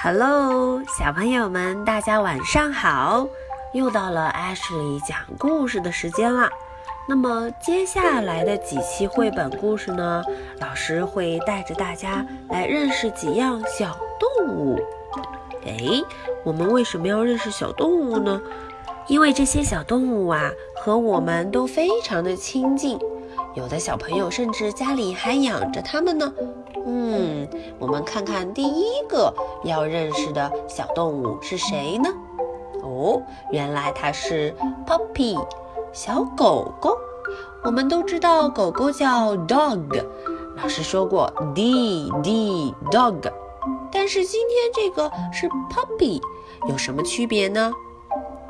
Hello，小朋友们，大家晚上好！又到了 Ashley 讲故事的时间啦。那么接下来的几期绘本故事呢，老师会带着大家来认识几样小动物。诶，我们为什么要认识小动物呢？因为这些小动物啊，和我们都非常的亲近。有的小朋友甚至家里还养着它们呢。嗯，我们看看第一个要认识的小动物是谁呢？哦，原来它是 Puppy，小狗狗。我们都知道狗狗叫 Dog，老师说过 D D Dog，但是今天这个是 Puppy，有什么区别呢？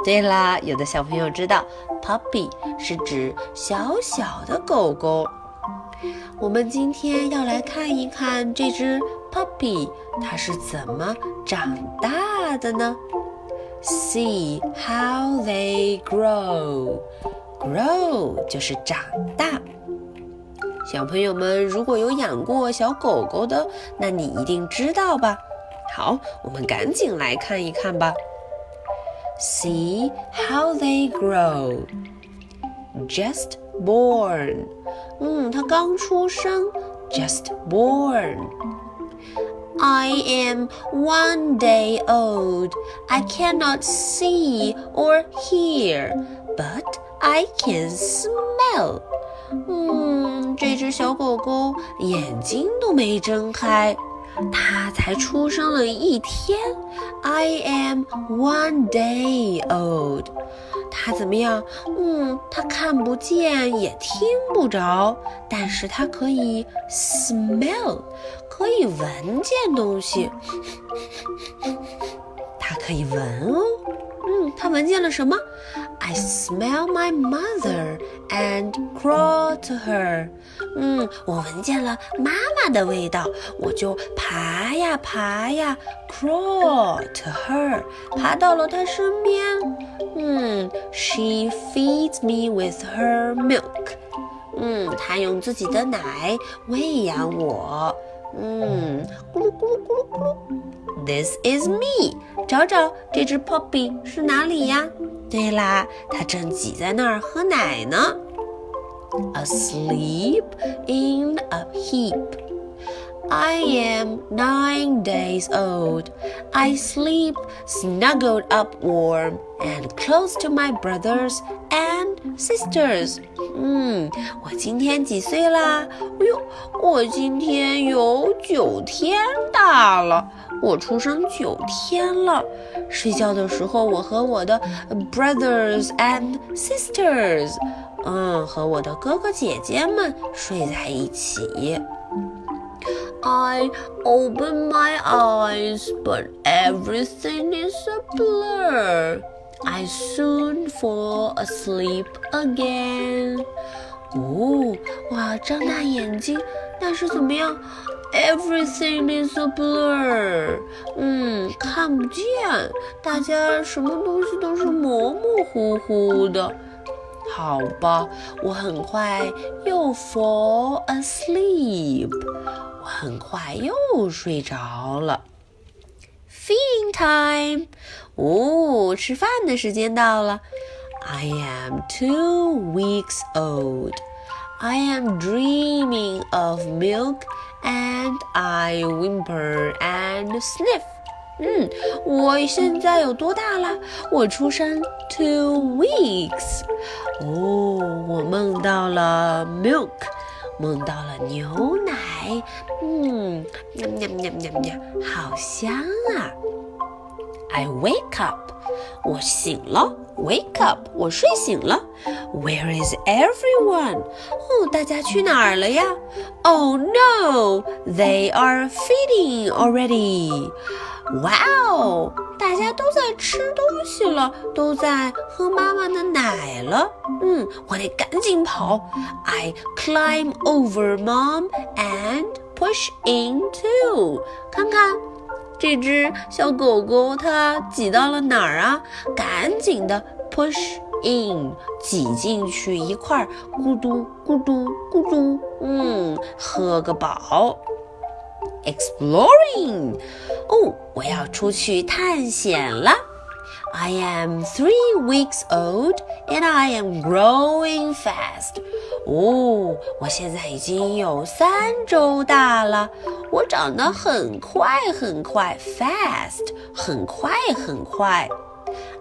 对啦，有的小朋友知道，Puppy 是指小小的狗狗。我们今天要来看一看这只 puppy 它是怎么长大的呢？See how they grow. Grow 就是长大。小朋友们如果有养过小狗狗的，那你一定知道吧？好，我们赶紧来看一看吧。See how they grow. Just born. 嗯，他刚出生，just born。I am one day old. I cannot see or hear, but I can smell. 嗯，这只小狗狗眼睛都没睁开，它才出生了一天。I am one day old. 它怎么样？嗯，它看不见也听不着，但是它可以 smell，可以闻见东西。它可以闻哦。嗯，它闻见了什么？I smell my mother and crawl to her。嗯，我闻见了妈妈的味道，我就爬呀爬呀，crawl to her，爬到了她身边。嗯，She feeds me with her milk。嗯，她用自己的奶喂养我。嗯，咕噜咕噜咕噜咕噜。This is me。找找这只 puppy 是哪里呀？对啦，它正挤在那儿喝奶呢。Asleep in a heap. I am nine days old. I sleep snuggled up warm and close to my brothers and sisters. 嗯，我今天几岁啦？哎呦，我今天有九天大了。我出生九天了。睡觉的时候，我和我的 brothers and sisters，嗯，和我的哥哥姐姐们睡在一起。I open my eyes, but everything is a blur. I soon fall asleep again. 哦，哇，张大眼睛，但是怎么样？Everything is a blur. 嗯，看不见，大家什么东西都是模模糊糊的。好吧，我很快又 fall asleep。 很快又睡着了。Feeding time，哦，吃饭的时间到了。I am two weeks old. I am dreaming of milk, and I whimper and sniff. 嗯，我现在有多大了？我出生 two weeks。哦，我梦到了 milk。梦到了牛奶，嗯，喵喵喵喵喵，好香啊！I wake up，我醒了，wake up，我睡醒了。Where is everyone？哦，大家去哪儿了呀？Oh no，they are feeding already。 哇哦！大家都在吃东西了，都在喝妈妈的奶了。嗯，我得赶紧跑。I climb over mom and push in too。看看这只小狗狗，它挤到了哪儿啊？赶紧的 push in，挤进去一块，咕嘟咕嘟咕嘟。嗯，喝个饱。Exploring， 哦，我要出去探险了。I am three weeks old and I am growing fast. 哦，我现在已经有三周大了，我长得很快很快，fast，很快很快。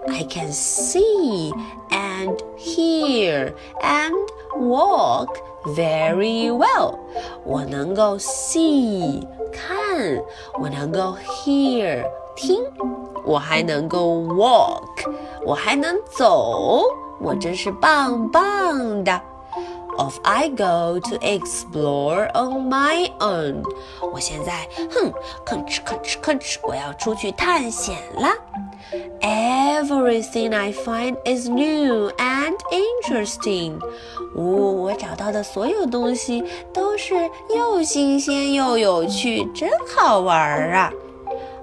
I can see and hear and walk very well. 我能够 see 看，我能够 hear 听，我还能够 walk，我还能走，我真是棒棒的。Off I go to explore on my own。我现在，哼，吭哧吭哧吭哧，我要出去探险了。 Everything I find is new and interesting。哦，我找到的所有东西都是又新鲜又有趣，真好玩啊！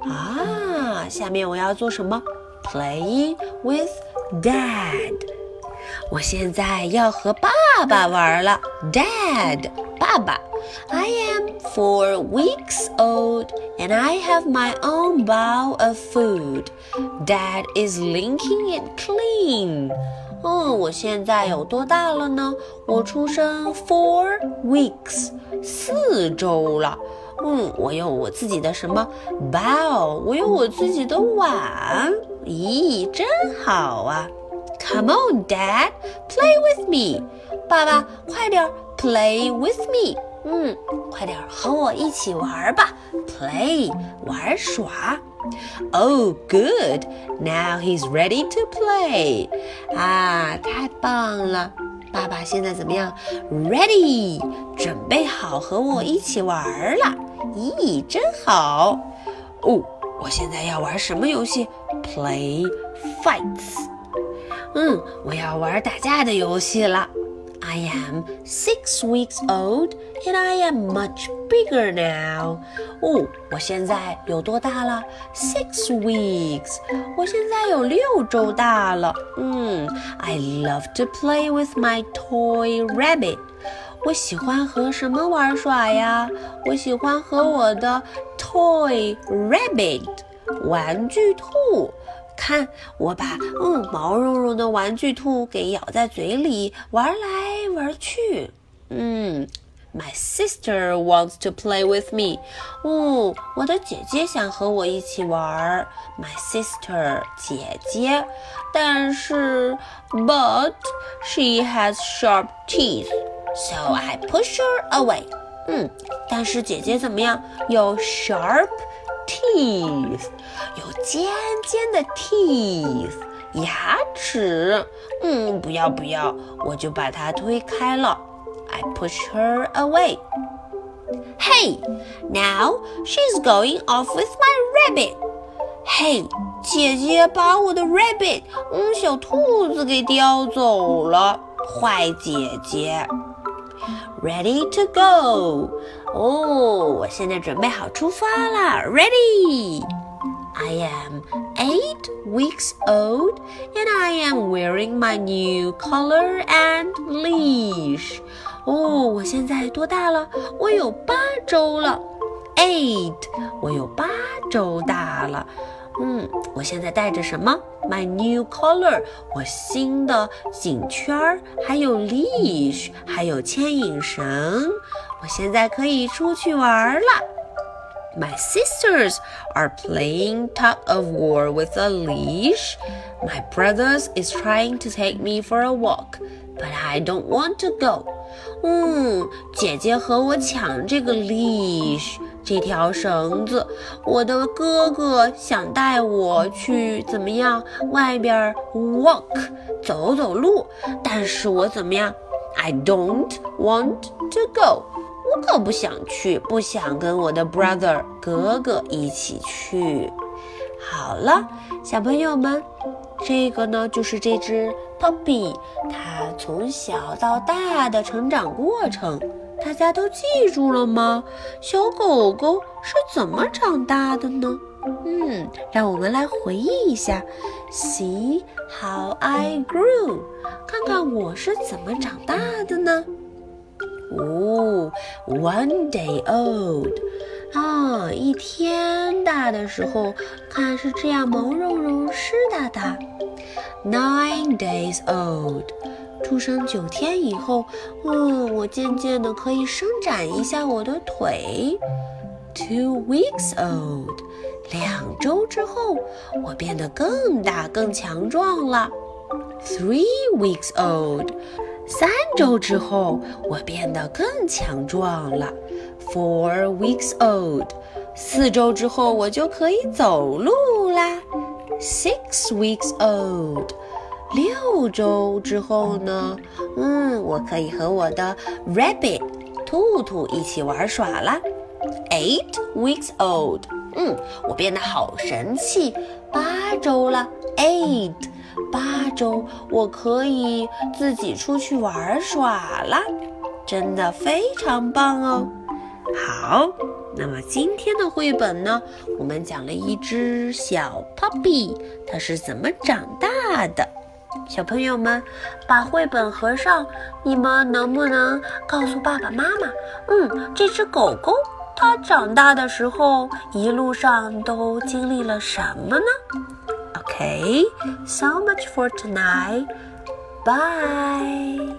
啊，下面我要做什么？Playing with Dad。我现在要和爸爸玩了，Dad，爸爸。I am four weeks old and I have my own bowl of food. Dad is licking it clean. 嗯，我现在有多大了呢？我出生 four weeks，四周了。嗯，我有我自己的什么 bowl？我有我自己的碗。咦，真好啊！Come on, Dad, play with me. 爸爸，快点，play with me. 嗯，快点和我一起玩吧，play 玩耍。Oh, good. Now he's ready to play. 啊，太棒了！爸爸现在怎么样？Ready，准备好和我一起玩了。咦，真好。哦，我现在要玩什么游戏？Play fights。嗯，我要玩打架的游戏了。I am six weeks old and I am much bigger now. 哦，我现在有多大了？Six weeks，我现在有六周大了。嗯，I love to play with my toy rabbit. 我喜欢和什么玩耍呀？我喜欢和我的 toy rabbit 玩具兔。 看，我把嗯毛茸茸的玩具兔给咬在嘴里，玩来玩去。嗯，My sister wants to play with me。哦，我的姐姐想和我一起玩。My sister，姐姐，但是，but she has sharp teeth，so I push her away。嗯，但是姐姐怎么样？有 sharp。Teeth 有尖尖的 teeth 牙齿，嗯，不要不要，我就把它推开了。I push her away. Hey, now she's going off with my rabbit. Hey，姐姐把我的 rabbit，嗯，小兔子给叼走了，坏姐姐。Ready to go！哦，我现在准备好出发了。Ready! I am eight weeks old and I am wearing my new collar and leash. 哦，我现在多大了？我有八周了。Eight，我有八周大了。嗯，我现在戴着什么？My new collar，我新的颈圈儿，还有 leash，还有牵引绳。我现在可以出去玩了。My sisters are playing tug of war with a leash. My brothers is trying to take me for a walk, but I don't want to go. 嗯，姐姐和我抢这个 leash。这条绳子，我的哥哥想带我去怎么样？外边 walk 走走路，但是我怎么样？I don't want to go，我 我可不想去，不想跟我的 brother 哥哥一起去。好了，小朋友们，这个呢就是这只 puppy，它从小到大的成长过程。大家都记住了吗？小狗狗是怎么长大的呢？嗯，让我们来回忆一下。See how I grew，看看我是怎么长大的呢？哦，one day old，啊，一天大的时候，看是这样毛茸茸、湿哒哒。Nine days old，出生九天以后，嗯，我渐渐的可以伸展一下我的腿。Two weeks old，两周之后，我变得更大、更强壮了。Three weeks old，三周之后，我变得更强壮了。Four weeks old，四周之后，我就可以走路啦。Six weeks old，六周之后呢？嗯，我可以和我的 rabbit 兔兔一起玩耍啦。Eight weeks old，嗯，我变得好神气。八周了，eight，八周我可以自己出去玩耍啦，真的非常棒哦。好，那么今天的绘本呢，我们讲了一只小 puppy，它是怎么长大的。小朋友们，把绘本合上，你们能不能告诉爸爸妈妈，嗯，这只狗狗它长大的时候，一路上都经历了什么呢？Okay, so much for tonight. Bye.